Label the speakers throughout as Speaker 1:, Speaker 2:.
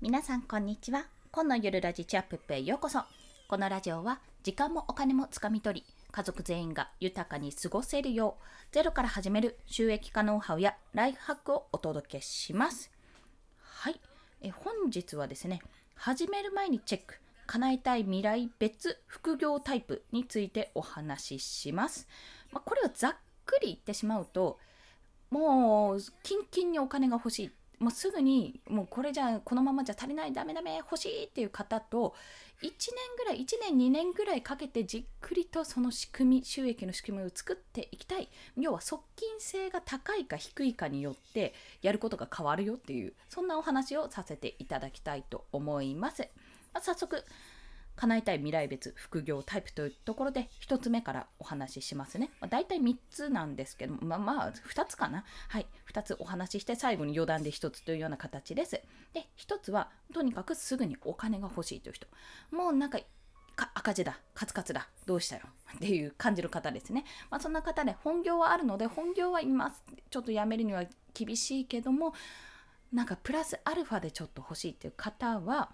Speaker 1: 皆さんこんにちは。今のゆるラジチャップップへようこそ。このラジオは時間もお金もつかみ取り家族全員が豊かに過ごせるようゼロから始める収益化ノウハウやライフハックをお届けします。はい。え本日はですね始める前にチェック。叶えたい未来別副業タイプについてお話しします、まあ、これをざっくり言ってしまうともうキンキンにお金が欲しい。もうすぐにもうこれじゃこのままじゃ足りないダメダメ欲しいっていう方と1年ぐらい1年2年ぐらいかけてじっくりとその仕組み収益の仕組みを作っていきたい。要は側近性が高いか低いかによってやることが変わるよっていうそんなお話をさせていただきたいと思います、ま、早速叶えたい未来別副業タイプというところで1つ目からお話ししますね。まあ、大体3つなんですけどまあまあ2つかな。はい。2つお話しして最後に余談で1つというような形です。で、1つはとにかくすぐにお金が欲しいという人。もうなんか赤字だ、カツカツだ、どうしたよっていう感じる方ですね。まあ、そんな方で、本業はあるので、本業はいます。ちょっとやめるには厳しいけども、なんかプラスアルファでちょっと欲しいっていう方は、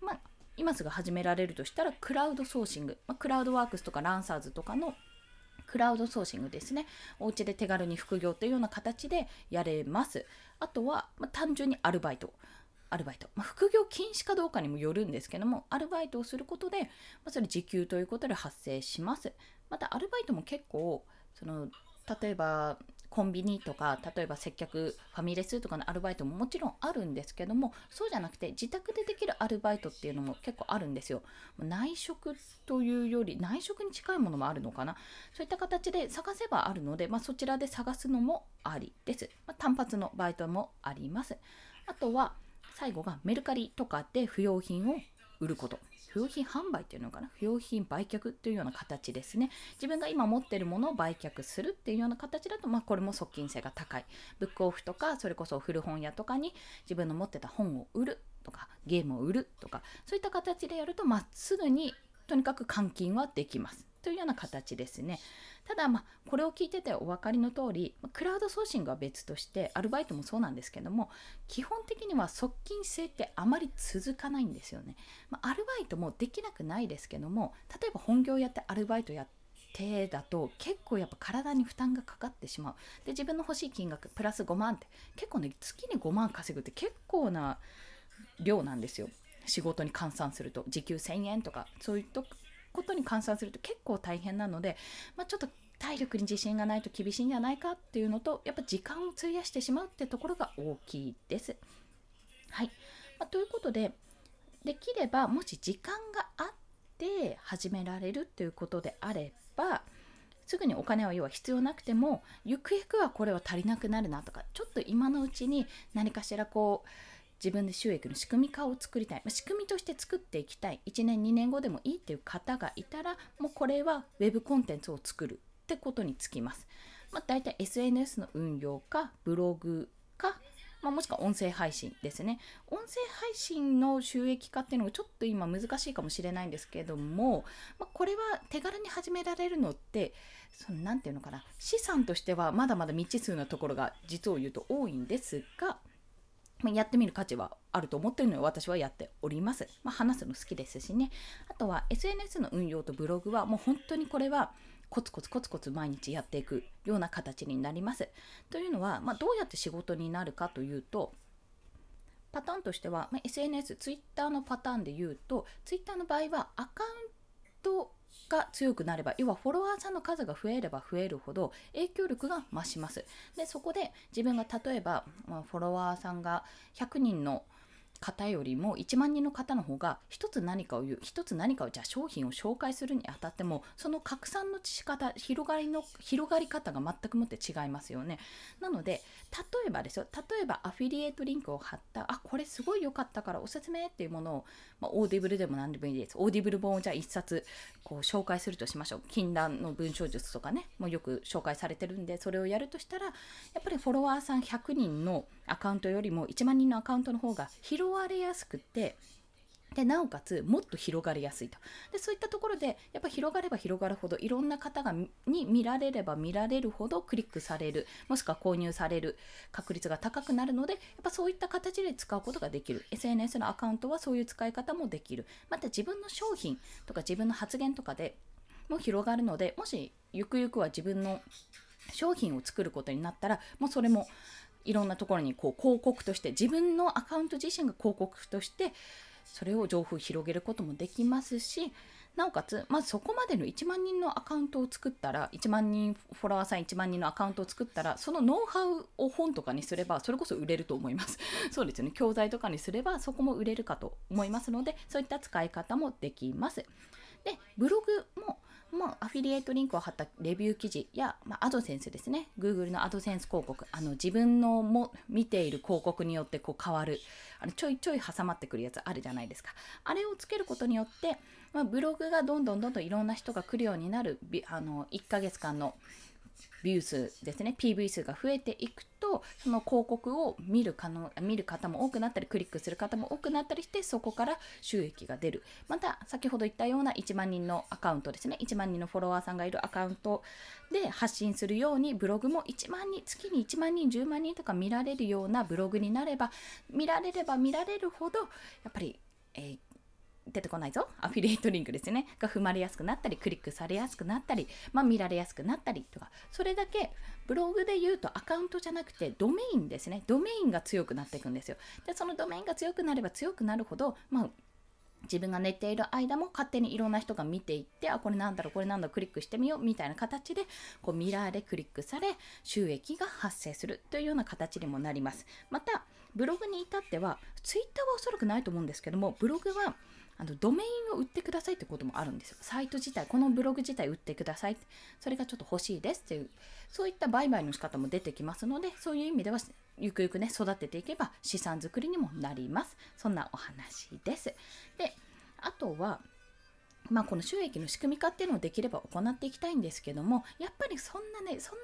Speaker 1: まあ、今すぐ始められるとしたらクラウドソーシング、まあ、クラウドワークスとかランサーズとかのクラウドソーシングですね。お家で手軽に副業というような形でやれます。あとは、まあ、単純にアルバイト。アルバイト、まあ、副業禁止かどうかにもよるんですけども、アルバイトをすることで、まあ、それ時給ということで発生します。また、アルバイトも結構、その例えばコンビニとか例えば接客ファミレスとかのアルバイトももちろんあるんですけどもそうじゃなくて自宅でできるアルバイトっていうのも結構あるんですよ。内職というより内職に近いものもあるのかな。そういった形で探せばあるので、まあ、そちらで探すのもありです、まあ、単発のバイトもあります。あとは最後がメルカリとかで不要品を売ること。不用品販売っていうのかな？不用品売却というような形ですね。自分が今持ってるものを売却するっていうような形だと、まあ、これも側近性が高い。ブックオフとかそれこそ古本屋とかに自分の持ってた本を売るとかゲームを売るとかそういった形でやるとまっすぐにとにかく換金はできます。というような形ですね。ただ、まあ、これを聞いててお分かりの通り、クラウドソーシングは別として、アルバイトもそうなんですけども、基本的には側近性ってあまり続かないんですよね。まあ、アルバイトもできなくないですけども、例えば本業やってアルバイトやって、手だと結構やっぱ体に負担がかかってしまうで自分の欲しい金額プラス5万って結構ね月に5万稼ぐって結構な量なんですよ仕事に換算すると時給1000円とかそういうとことに換算すると結構大変なので、まあ、ちょっと体力に自信がないと厳しいんじゃないかっていうのとやっぱ時間を費やしてしまうってところが大きいです。はい、まあ、ということでできればもし時間があって始められるということであればすぐにお金は要は必要なくてもゆくゆくはこれは足りなくなるなとかちょっと今のうちに何かしらこう自分で収益の仕組み化を作りたい、まあ、仕組みとして作っていきたい。1年2年後でもいいっていう方がいたらもうこれは Web コンテンツを作るってことにつきます、まあ、大体 SNS の運用かブログかまあ、もしくは音声配信ですね。音声配信の収益化っていうのがちょっと今難しいかもしれないんですけども、まあ、これは手軽に始められるのって、そのなんていうのかな、資産としてはまだまだ未知数なところが実を言うと多いんですが、やってみる価値はあると思ってるので私はやっております。まあ、話すの好きですしね。あとは SNS の運用とブログはもう本当にこれはコツコツコツコツ毎日やっていくような形になります。というのは、まあ、どうやって仕事になるかというとパターンとしては、まあ、SNS、Twitter のパターンで言うと Twitter の場合はアカウンが強くなれば要はフォロワーさんの数が増えれば増えるほど影響力が増します。でそこで自分が例えば、まあ、フォロワーさんが100人の方よりも1万人の方の方が一つ何かを言う一つ何かをじゃあ商品を紹介するにあたってもその拡散の仕方広がりの広がり方が全くもって違いますよね。なので例えばですよ。例えばアフィリエイトリンクを貼ったあこれすごい良かったからおすすめっていうものを、まあ、オーディブルでも何でもいいです。オーディブル本をじゃあ1冊こう紹介するとしましょう。禁断の文章術とかねもうよく紹介されてるんでそれをやるとしたらやっぱりフォロワーさん100人のアカウントよりも1万人のアカウントの方が拾われやすくてでなおかつもっと広がりやすいと。でそういったところでやっぱ広がれば広がるほどいろんな方がに見られれば見られるほどクリックされるもしくは購入される確率が高くなるのでやっぱそういった形で使うことができる。SNS のアカウントはそういう使い方もできる。また自分の商品とか自分の発言とかでも広がるのでもしゆくゆくは自分の商品を作ることになったらもうそれもいろんなところにこう広告として自分のアカウント自身が広告としてそれを情報を広げることもできますしなおかつ、まずそこまでの1万人のアカウントを作ったら、1万人、フォロワーさん1万人のアカウントを作ったら、そのノウハウを本とかにすれば、それこそ売れると思います。そうですね。教材とかにすれば、そこも売れるかと思いますので、そういった使い方もできます。で、ブログもまあ、アフィリエイトリンクを貼ったレビュー記事や、まあ、アドセンスですね。Google のアドセンス広告。あの自分のも見ている広告によってこう変わる。あのちょいちょい挟まってくるやつあるじゃないですか。あれをつけることによって、まあ、ブログがどんどんどんどんいろんな人が来るようになる、あの1ヶ月間のビュー数ですね。PV 数が増えていくとその広告を見る可能見る方も多くなったりクリックする方も多くなったりしてそこから収益が出る。また先ほど言ったような1万人のアカウントですね。1万人のフォロワーさんがいるアカウントで発信するようにブログも1万人月に1万人10万人とか見られるようなブログになれば見られれば見られるほどやっぱり、えー出てこないぞ。アフィリエイトリンクですね。が踏まれやすくなったりクリックされやすくなったり、まあ、見られやすくなったりとか。それだけブログで言うとアカウントじゃなくてドメインですね。ドメインが強くなっていくんですよ。でそのドメインが強くなれば強くなるほど、まあ、自分が寝ている間も勝手にいろんな人が見ていってあこれなんだろうこれなんだろうクリックしてみようみたいな形でこうミラーでクリックされ収益が発生するというような形にもなります。またブログに至ってはツイッターはおそらくないと思うんですけどもブログはあのドメインを売ってくださいってこともあるんですよ。サイト自体、このブログ自体売ってください。それがちょっと欲しいですっていう、そういった売買の仕方も出てきますので、そういう意味では、ゆくゆくね、育てていけば資産作りにもなります。そんなお話です。で、あとは、まあ、この収益の仕組み化っていうのをできれば行っていきたいんですけども、やっぱりそんなね、そん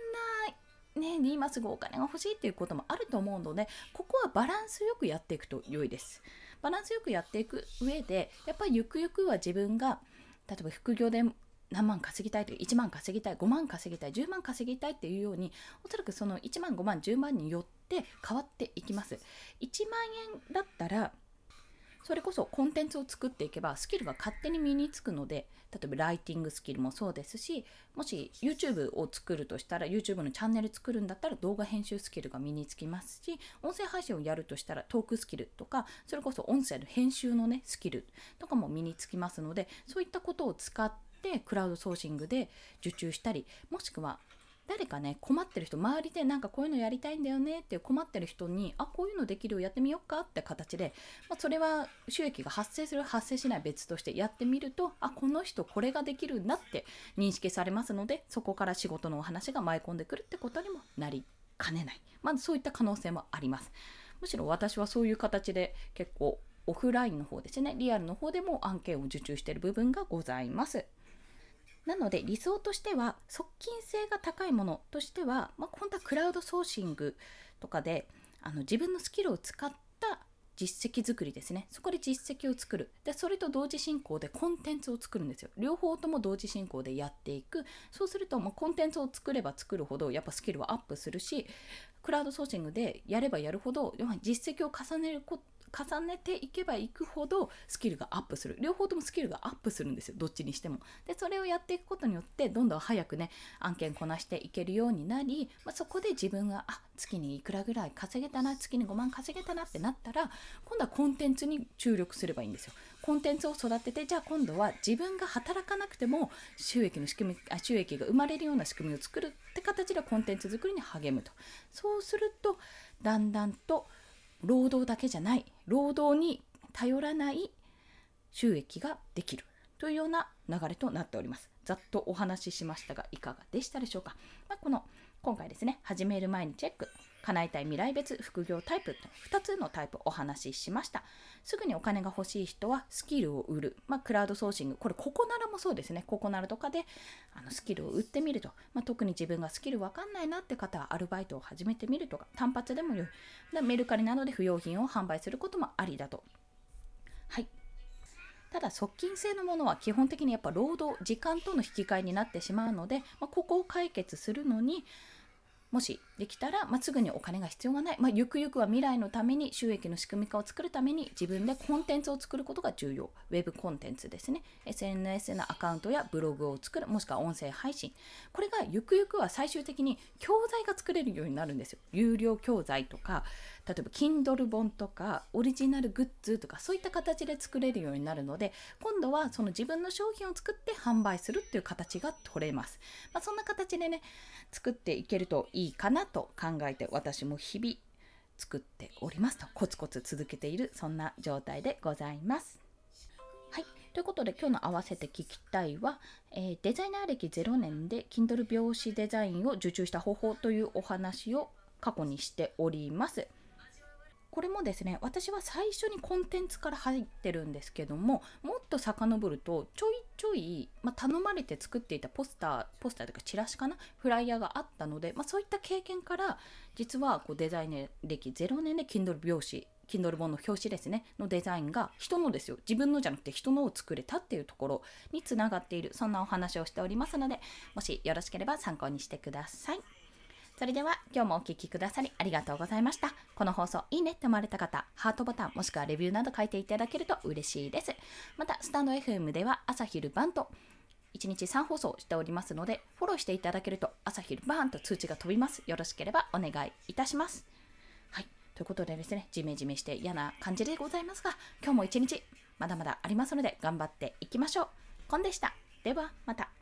Speaker 1: なね、今すぐお金が欲しいっていうこともあると思うので、ここはバランスよくやっていくと良いです。バランスよくやっていく上でやっぱりゆくゆくは自分が例えば副業で何万稼ぎたいとか1万稼ぎたい5万稼ぎたい10万稼ぎたいっていうようにおそらくその1万5万10万によって変わっていきます。1万円だったらそれこそコンテンツを作っていけばスキルが勝手に身につくので例えばライティングスキルもそうですしもし YouTube を作るとしたら YouTube のチャンネル作るんだったら動画編集スキルが身につきますし音声配信をやるとしたらトークスキルとかそれこそ音声の編集のねスキルとかも身につきますのでそういったことを使ってクラウドソーシングで受注したりもしくは誰かね困ってる人周りでなんかこういうのやりたいんだよねって困ってる人にあこういうのできるよやってみようかって形で、まあ、それは収益が発生する発生しない別としてやってみるとあこの人これができるんだって認識されますのでそこから仕事のお話が舞い込んでくるってことにもなりかねない。まずそういった可能性もあります。むしろ私はそういう形で結構オフラインの方ですねリアルの方でも案件を受注している部分がございます。なので理想としては側近性が高いものとしては、まあ、本当はクラウドソーシングとかであの自分のスキルを使った実績作りですね。そこで実績を作る。で、それと同時進行でコンテンツを作るんですよ。両方とも同時進行でやっていく。そうすると、もうコンテンツを作れば作るほど、やっぱスキルはアップするし、クラウドソーシングでやればやるほど、実績を重ねること重ねていけばいくほどスキルがアップする。両方ともスキルがアップするんですよ。どっちにしても。でそれをやっていくことによってどんどん早くね案件こなしていけるようになり、まあ、そこで自分があ月にいくらぐらい稼げたな月に5万稼げたなってなったら今度はコンテンツに注力すればいいんですよ。コンテンツを育ててじゃあ今度は自分が働かなくても収益の仕組みあ収益が生まれるような仕組みを作るって形でコンテンツ作りに励むと。そうするとだんだんと労働だけじゃない労働に頼らない収益ができるというような流れとなっております。ざっとお話ししましたがいかがでしたでしょうか？まあ、この今回ですね、始める前にチェック、叶えたい未来別副業タイプと2つのタイプお話ししました。すぐにお金が欲しい人はスキルを売る。まあ、クラウドソーシング。これ、ココナラもそうですね。ココナラとかであのスキルを売ってみると。まあ、特に自分がスキルわかんないなって方はアルバイトを始めてみるとか、単発でも良い。メルカリなどで不用品を販売することもありだと。はい。ただ側近制のものは基本的にやっぱ労働時間との引き換えになってしまうので、まあ、ここを解決するのにもしできたら、まあ、すぐにお金が必要がない、まあ、ゆくゆくは未来のために収益の仕組み化を作るために自分でコンテンツを作ることが重要。ウェブコンテンツですね。SNS のアカウントやブログを作る、もしくは音声配信。これがゆくゆくは最終的に教材が作れるようになるんですよ。有料教材とか、例えば Kindle 本とかオリジナルグッズとかそういった形で作れるようになるので今度はその自分の商品を作って販売するっていう形が取れます、まあ、そんな形でね作っていけるといいかなと考えて私も日々作っておりますとコツコツ続けているそんな状態でございますはいということで今日の合わせて聞きたいは、えー、デザイナー歴0年で Kindle 表紙デザインを受注した方法というお話を過去にしております。これもですね私は最初にコンテンツから入ってるんですけどももっと遡るとちょいちょい、まあ、頼まれて作っていたポスターポスターというかチラシかなフライヤーがあったので、まあ、そういった経験から実はこうデザイン歴0年で Kindle 表紙 Kindle 本の表紙ですねのデザインが人のですよ自分のじゃなくて人のを作れたっていうところにつながっているそんなお話をしておりますのでもしよろしければ参考にしてください。それでは今日もお聴きくださりありがとうございました。この放送いいねって思われた方、ハートボタンもしくはレビューなど書いていただけると嬉しいです。また、スタンド FM では朝昼晩と1日3放送しておりますので、フォローしていただけると朝昼晩と通知が飛びます。よろしければお願いいたします。はい。ということでですね、ジメジメして嫌な感じでございますが、今日も一日まだまだありますので頑張っていきましょう。コンでした。ではまた。